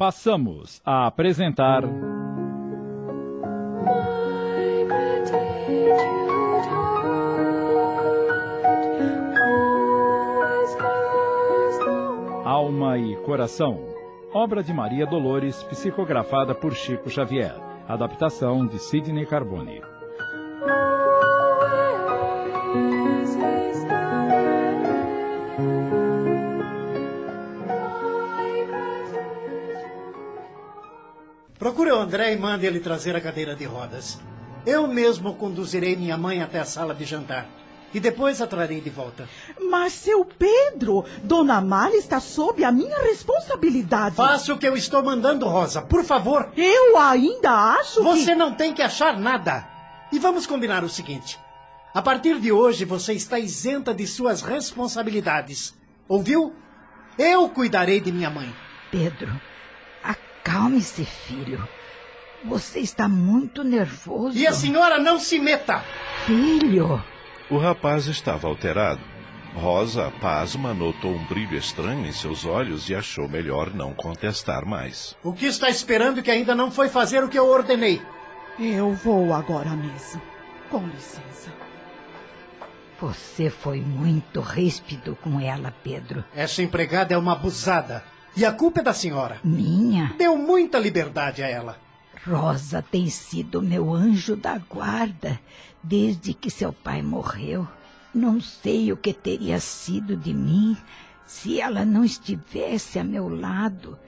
Passamos a apresentar. Alma e Coração. Obra de Maria Dolores, psicografada por Chico Xavier. Adaptação de Sidney Carbone. Procure o André e mande ele trazer a cadeira de rodas. Eu mesmo conduzirei minha mãe até a sala de jantar. E depois a trarei de volta. Mas, seu Pedro, Dona Amália está sob a minha responsabilidade. Faça o que eu estou mandando, Rosa, por favor. Eu ainda acho Você que... não tem que achar nada. E vamos combinar o seguinte. A partir de hoje, você está isenta de suas responsabilidades. Ouviu? Eu cuidarei de minha mãe. Pedro, acalme-se, filho. Você está muito nervoso. E a senhora não se meta. Filho, O rapaz estava alterado. Rosa, pasma, notou um brilho estranho em seus olhos e achou melhor não contestar mais. O que está esperando que ainda não foi fazer o que eu ordenei? Eu vou agora mesmo. Com licença. você foi muito ríspido com ela, Pedro. Essa empregada é uma abusada. E a culpa é da senhora. Minha? Deu muita liberdade a ela. Rosa tem sido meu anjo da guarda desde que seu pai morreu. Não sei o que teria sido de mim se ela não estivesse a meu lado,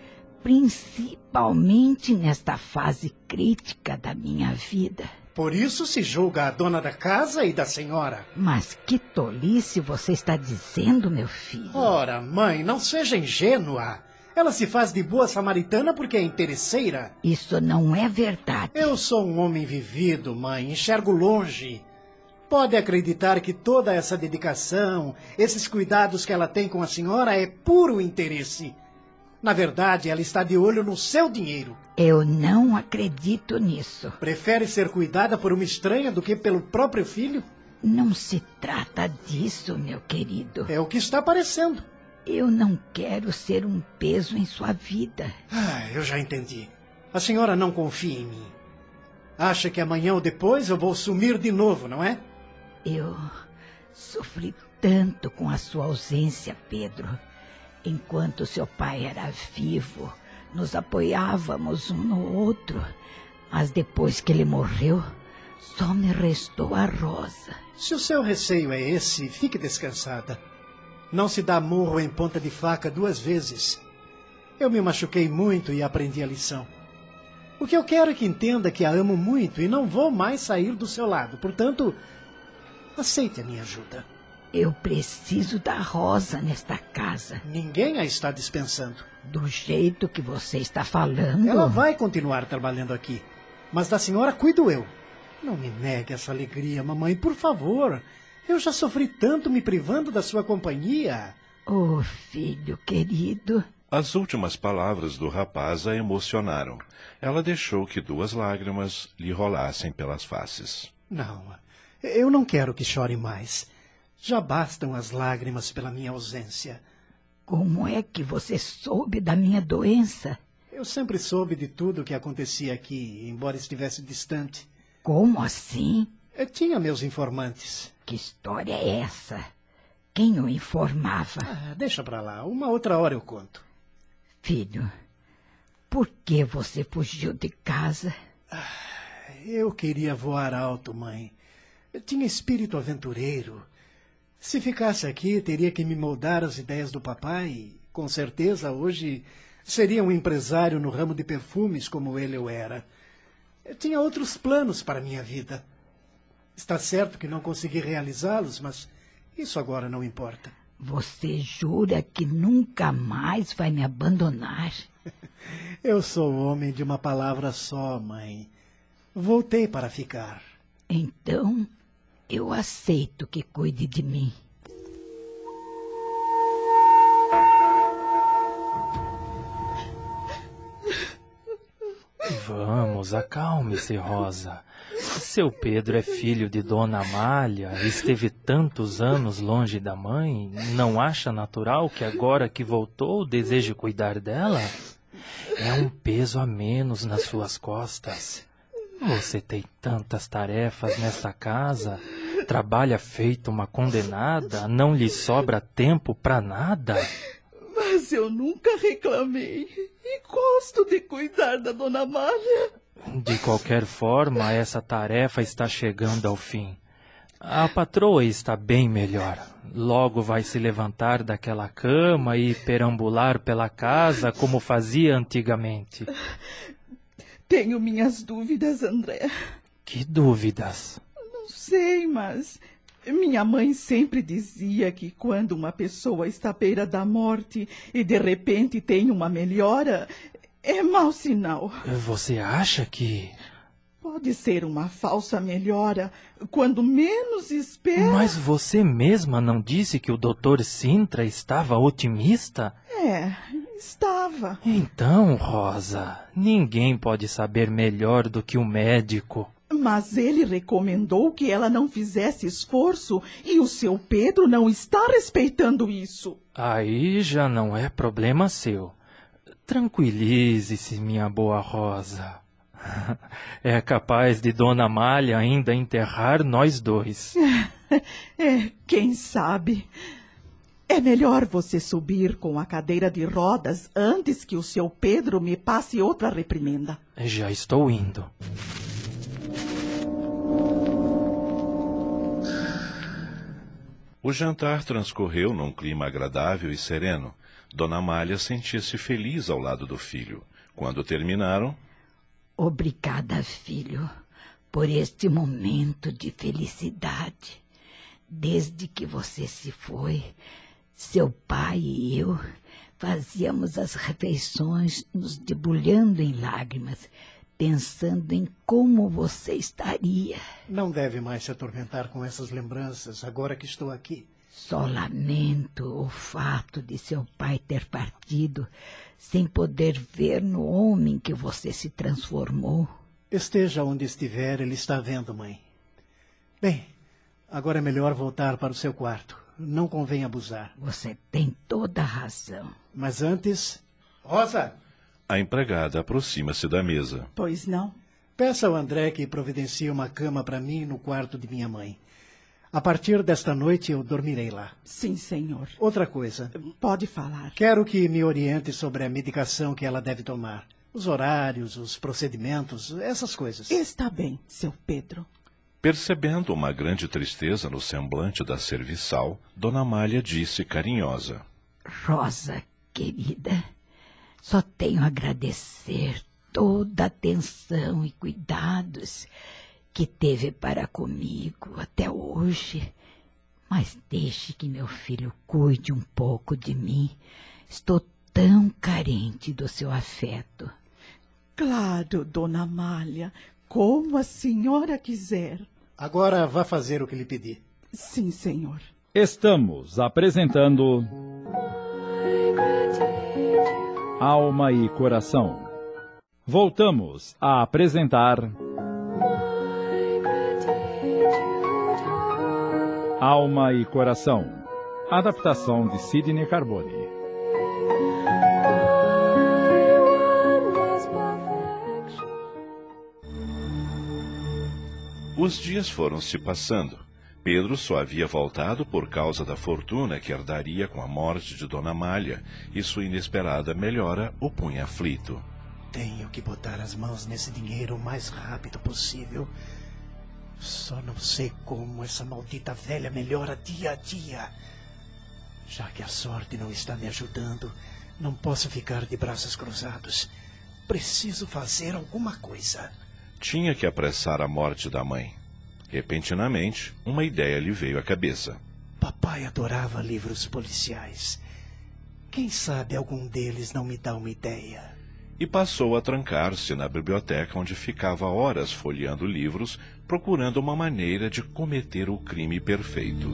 principalmente nesta fase crítica da minha vida. Por isso se julga a dona da casa e da senhora. Mas que tolice você está dizendo, meu filho? Ora, mãe, não seja ingênua. Ela se faz de boa samaritana porque é interesseira. Isso não é verdade. Eu sou um homem vivido, mãe, enxergo longe. Pode acreditar que toda essa dedicação, esses cuidados que ela tem com a senhora é puro interesse. Na verdade, ela está de olho no seu dinheiro. Eu não acredito nisso. Prefere ser cuidada por uma estranha do que pelo próprio filho? Não se trata disso, meu querido. É o que está parecendo. Eu não quero ser um peso em sua vida. Ah, eu já entendi. A senhora não confia em mim. Acha que amanhã ou depois eu vou sumir de novo, não é? Eu sofri tanto com a sua ausência, Pedro. Enquanto seu pai era vivo, nos apoiávamos um no outro. Mas depois que ele morreu, só me restou a Rosa. Se o seu receio é esse, fique descansada. Não se dá murro em ponta de faca duas vezes. Eu me machuquei muito e aprendi a lição. O que eu quero é que entenda que a amo muito e não vou mais sair do seu lado. Portanto, aceite a minha ajuda. Eu preciso da Rosa nesta casa. Ninguém a está dispensando. Do jeito que você está falando. Ela vai continuar trabalhando aqui. Mas da senhora cuido eu. Não me negue essa alegria, mamãe, por favor. Eu já sofri tanto me privando da sua companhia. Oh, filho querido. As últimas palavras do rapaz a emocionaram. Ela deixou que duas lágrimas lhe rolassem pelas faces. Não, eu não quero que chore mais. Já bastam as lágrimas pela minha ausência. Como é que você soube da minha doença? Eu sempre soube de tudo o que acontecia aqui, embora estivesse distante. Como assim? Eu tinha meus informantes. Que história é essa? Quem o informava? Ah, deixa pra lá, uma outra hora eu conto. Filho, por que você fugiu de casa? Eu queria voar alto, mãe. Eu tinha espírito aventureiro. Se ficasse aqui, teria que me moldar às ideias do papai. Com certeza, hoje seria um empresário no ramo de perfumes como ele eu era. Eu tinha outros planos para a minha vida. Está certo que não consegui realizá-los, mas isso agora não importa. Você jura que nunca mais vai me abandonar? Eu sou homem de uma palavra só, mãe. Voltei para ficar. Então, eu aceito que cuide de mim. Vamos, acalme-se, Rosa. Seu Pedro é filho de Dona Amália, esteve tantos anos longe da mãe, não acha natural que agora que voltou deseje cuidar dela? É um peso a menos nas suas costas. Você tem tantas tarefas nesta casa, trabalha feito uma condenada, não lhe sobra tempo para nada. Mas eu nunca reclamei e gosto de cuidar da dona Malha. De qualquer forma, essa tarefa está chegando ao fim. A patroa está bem melhor. Logo vai se levantar daquela cama e perambular pela casa como fazia antigamente. Tenho minhas dúvidas, André. Que dúvidas? Não sei, mas minha mãe sempre dizia que quando uma pessoa está à beira da morte e de repente tem uma melhora, é mau sinal. Você acha que. Pode ser uma falsa melhora quando menos espera. Mas você mesma não disse que o doutor Sintra estava otimista? É, estava. Então, Rosa, ninguém pode saber melhor do que o médico. Mas ele recomendou que ela não fizesse esforço e o seu Pedro não está respeitando isso. Aí já não é problema seu. Tranquilize-se, minha boa Rosa. É capaz de Dona Malha ainda enterrar nós dois. É, quem sabe. É melhor você subir com a cadeira de rodas antes que o seu Pedro me passe outra reprimenda. Já estou indo. O jantar transcorreu num clima agradável e sereno. Dona Amália sentia-se feliz ao lado do filho. Quando terminaram. Obrigada, filho, por este momento de felicidade. Desde que você se foi, seu pai e eu fazíamos as refeições nos debulhando em lágrimas, pensando em como você estaria. Não deve mais se atormentar com essas lembranças agora que estou aqui. Só lamento o fato de seu pai ter partido sem poder ver no homem que você se transformou. Esteja onde estiver, ele está vendo, mãe. Bem, agora é melhor voltar para o seu quarto. Não convém abusar. Você tem toda a razão. Mas antes. Rosa! A empregada aproxima-se da mesa. Pois não? Peça ao André que providencie uma cama para mim no quarto de minha mãe. A partir desta noite eu dormirei lá. Sim, senhor. Outra coisa. Pode falar. Quero que me oriente sobre a medicação que ela deve tomar. Os horários, os procedimentos, essas coisas. Está bem, seu Pedro. Percebendo uma grande tristeza no semblante da serviçal, Dona Amália disse carinhosa: Rosa, querida, só tenho a agradecer toda a atenção e cuidados que teve para comigo até hoje. Mas deixe que meu filho cuide um pouco de mim. Estou tão carente do seu afeto. Claro, dona Amália, como a senhora quiser. Agora vá fazer o que lhe pedi. Sim, senhor. Estamos apresentando. Alma e Coração. Voltamos a apresentar. Alma e Coração. Adaptação de Sidney Carbone. Os dias foram se passando. Pedro só havia voltado por causa da fortuna que herdaria com a morte de Dona Malha, e sua inesperada melhora o punha aflito. Tenho que botar as mãos nesse dinheiro o mais rápido possível. Só não sei como essa maldita velha melhora dia a dia. Já que a sorte não está me ajudando, não posso ficar de braços cruzados. Preciso fazer alguma coisa. Tinha que apressar a morte da mãe. Repentinamente, uma ideia lhe veio à cabeça. Papai adorava livros policiais. Quem sabe algum deles não me dá uma ideia? E passou a trancar-se na biblioteca onde ficava horas folheando livros, procurando uma maneira de cometer o crime perfeito.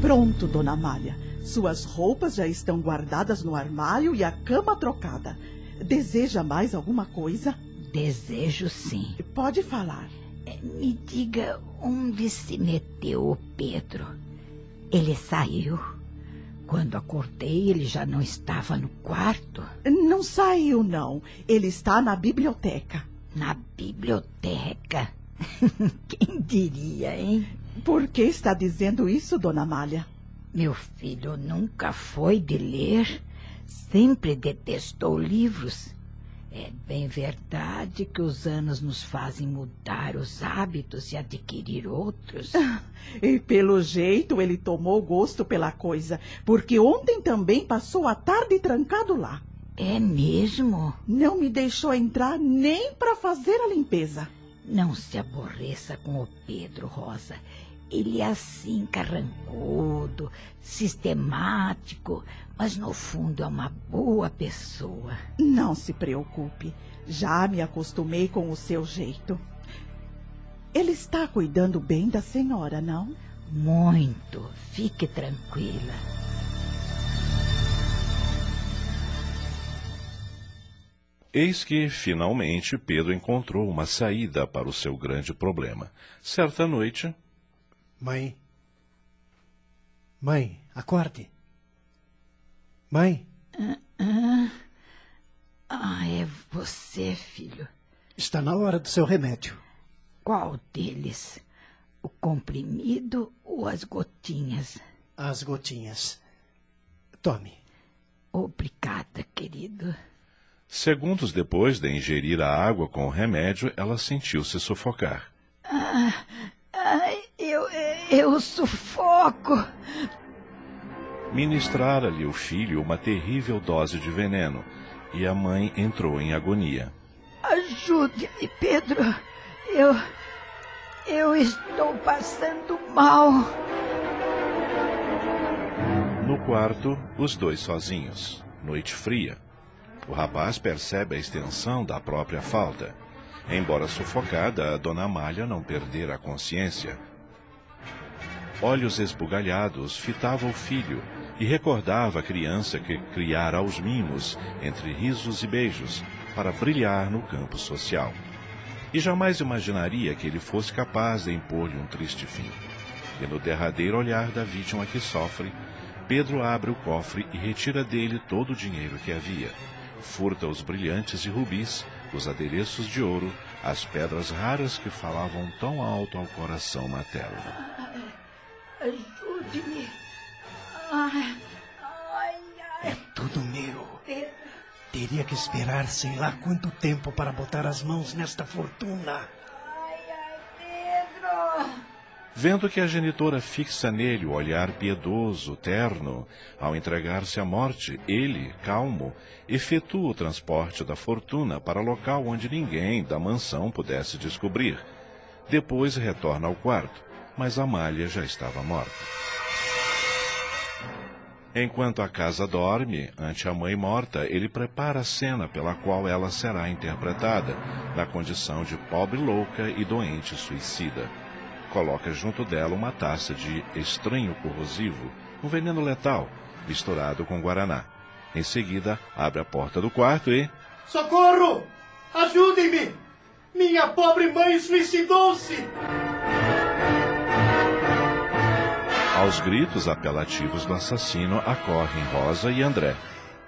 Pronto, dona Amália. Suas roupas já estão guardadas no armário e a cama trocada. Deseja mais alguma coisa? Desejo sim. Pode falar. Me diga onde se meteu o Pedro. Ele saiu. Quando acordei, ele já não estava no quarto. Não saiu, não. Ele está na biblioteca. Na biblioteca? Quem diria, hein? Por que está dizendo isso, dona Amália? Meu filho nunca foi de ler. Sempre detestou livros. É bem verdade que os anos nos fazem mudar os hábitos e adquirir outros. E pelo jeito ele tomou gosto pela coisa, porque ontem também passou a tarde trancado lá. É mesmo? Não me deixou entrar nem para fazer a limpeza. Não se aborreça com o Pedro, Rosa. Ele é assim, carrancudo, sistemático, mas no fundo é uma boa pessoa. Não se preocupe, já me acostumei com o seu jeito. Ele está cuidando bem da senhora, não? Muito. Fique tranquila. Eis que, finalmente, Pedro encontrou uma saída para o seu grande problema. Certa noite. Mãe. Mãe, acorde. Mãe. Ah, ah, é você, filho. Está na hora do seu remédio. Qual deles? O comprimido ou as gotinhas? As gotinhas. Tome. Obrigada, querido. Segundos depois de ingerir a água com o remédio, ela sentiu-se sufocar. Ah, eu, eu sufoco. Ministrara-lhe o filho uma terrível dose de veneno e a mãe entrou em agonia. Ajude-me, Pedro. Eu. Eu estou passando mal. No quarto, os dois sozinhos. Noite fria. O rapaz percebe a extensão da própria falta. Embora sufocada, a dona Amália não perdera a consciência. Olhos esbugalhados fitava o filho e recordava a criança que criara aos mimos, entre risos e beijos, para brilhar no campo social. E jamais imaginaria que ele fosse capaz de impor-lhe um triste fim. E no derradeiro olhar da vítima que sofre, Pedro abre o cofre e retira dele todo o dinheiro que havia. Furta os brilhantes e rubis, os adereços de ouro, as pedras raras que falavam tão alto ao coração materno. Ajude-me. Ai, ai, ai. É tudo meu. Teria que esperar sei lá quanto tempo para botar as mãos nesta fortuna. Ai, ai, Pedro. Vendo que a genitora fixa nele o olhar piedoso, terno, ao entregar-se à morte, ele, calmo, efetua o transporte da fortuna para local onde ninguém da mansão pudesse descobrir. Depois retorna ao quarto, mas Amália já estava morta. Enquanto a casa dorme, ante a mãe morta, ele prepara a cena pela qual ela será interpretada, na condição de pobre louca e doente suicida. Coloca junto dela uma taça de estranho corrosivo, um veneno letal, misturado com guaraná. Em seguida, abre a porta do quarto e. Socorro! Ajudem-me! Minha pobre mãe suicidou-se! Aos gritos apelativos do assassino acorrem Rosa e André.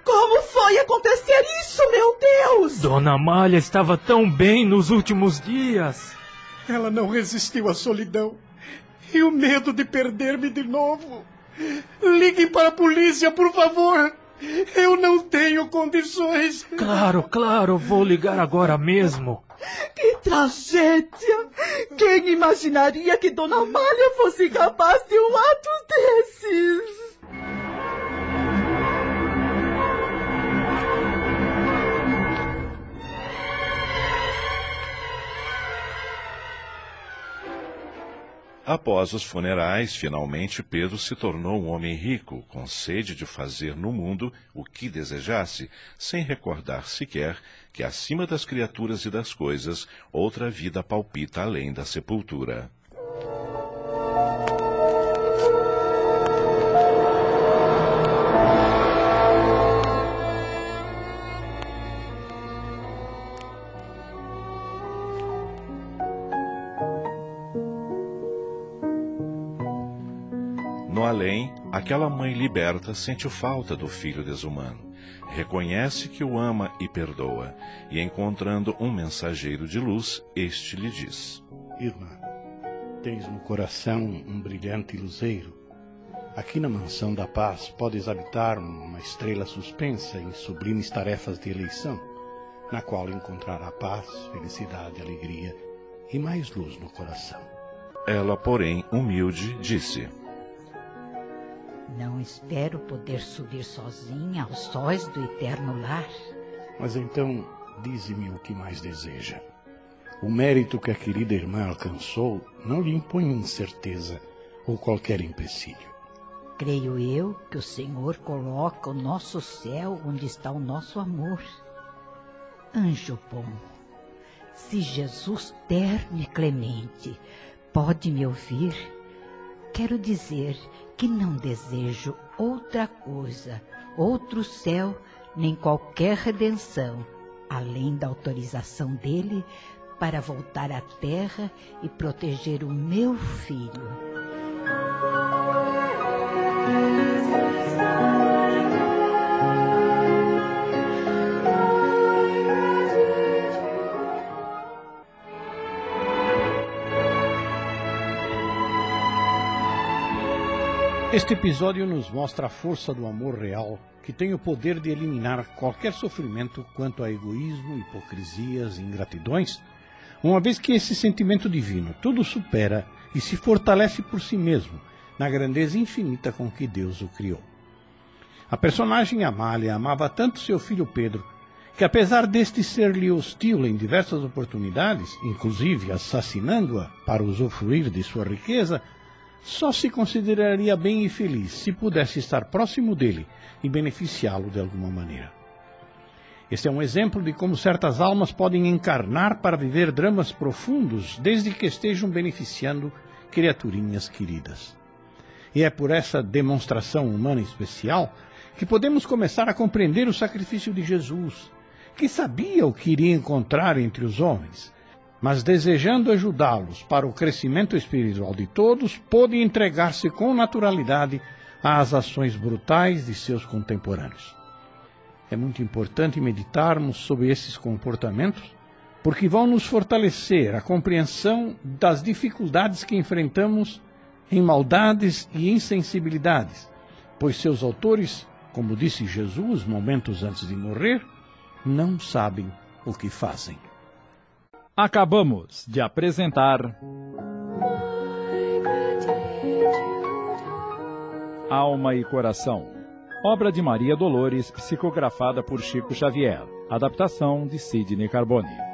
Como foi acontecer isso, meu Deus? Dona Amália estava tão bem nos últimos dias. Ela não resistiu à solidão e o medo de perder-me de novo. Liguem para a polícia, por favor. Eu não tenho condições. Claro, claro, vou ligar agora mesmo. Que tragédia! Quem imaginaria que Dona Amália fosse capaz de um ato desses? Após os funerais, finalmente Pedro se tornou um homem rico, com sede de fazer no mundo o que desejasse, sem recordar sequer que acima das criaturas e das coisas, outra vida palpita além da sepultura. No além, aquela mãe liberta sente falta do filho desumano. Reconhece que o ama e perdoa, e encontrando um mensageiro de luz, este lhe diz: Irmã, tens no coração um brilhante luzeiro. Aqui na mansão da paz podes habitar uma estrela suspensa em sublimes tarefas de eleição, na qual encontrará paz, felicidade, alegria e mais luz no coração. Ela, porém, humilde, disse: Não espero poder subir sozinha aos sóis do eterno lar. Mas então, dize-me o que mais deseja. O mérito que a querida irmã alcançou não lhe impõe incerteza ou qualquer empecilho. Creio eu que o Senhor coloca o nosso céu onde está o nosso amor. Anjo bom, se Jesus terno e clemente pode me ouvir, quero dizer que não desejo outra coisa, outro céu, nem qualquer redenção, além da autorização dele para voltar à terra e proteger o meu filho. Este episódio nos mostra a força do amor real, que tem o poder de eliminar qualquer sofrimento quanto a egoísmo, hipocrisias e ingratidões, uma vez que esse sentimento divino tudo supera e se fortalece por si mesmo na grandeza infinita com que Deus o criou. A personagem Amália amava tanto seu filho Pedro que, apesar deste ser-lhe hostil em diversas oportunidades, inclusive assassinando-a para usufruir de sua riqueza, só se consideraria bem e feliz se pudesse estar próximo dele e beneficiá-lo de alguma maneira. Este é um exemplo de como certas almas podem encarnar para viver dramas profundos desde que estejam beneficiando criaturinhas queridas. E é por essa demonstração humana especial que podemos começar a compreender o sacrifício de Jesus, que sabia o que iria encontrar entre os homens, mas desejando ajudá-los para o crescimento espiritual de todos, pôde entregar-se com naturalidade às ações brutais de seus contemporâneos. É muito importante meditarmos sobre esses comportamentos, porque vão nos fortalecer a compreensão das dificuldades que enfrentamos em maldades e insensibilidades, pois seus autores, como disse Jesus momentos antes de morrer, não sabem o que fazem. Acabamos de apresentar. Alma e Coração. Obra de Maria Dolores, psicografada por Chico Xavier. Adaptação de Sidney Carbone.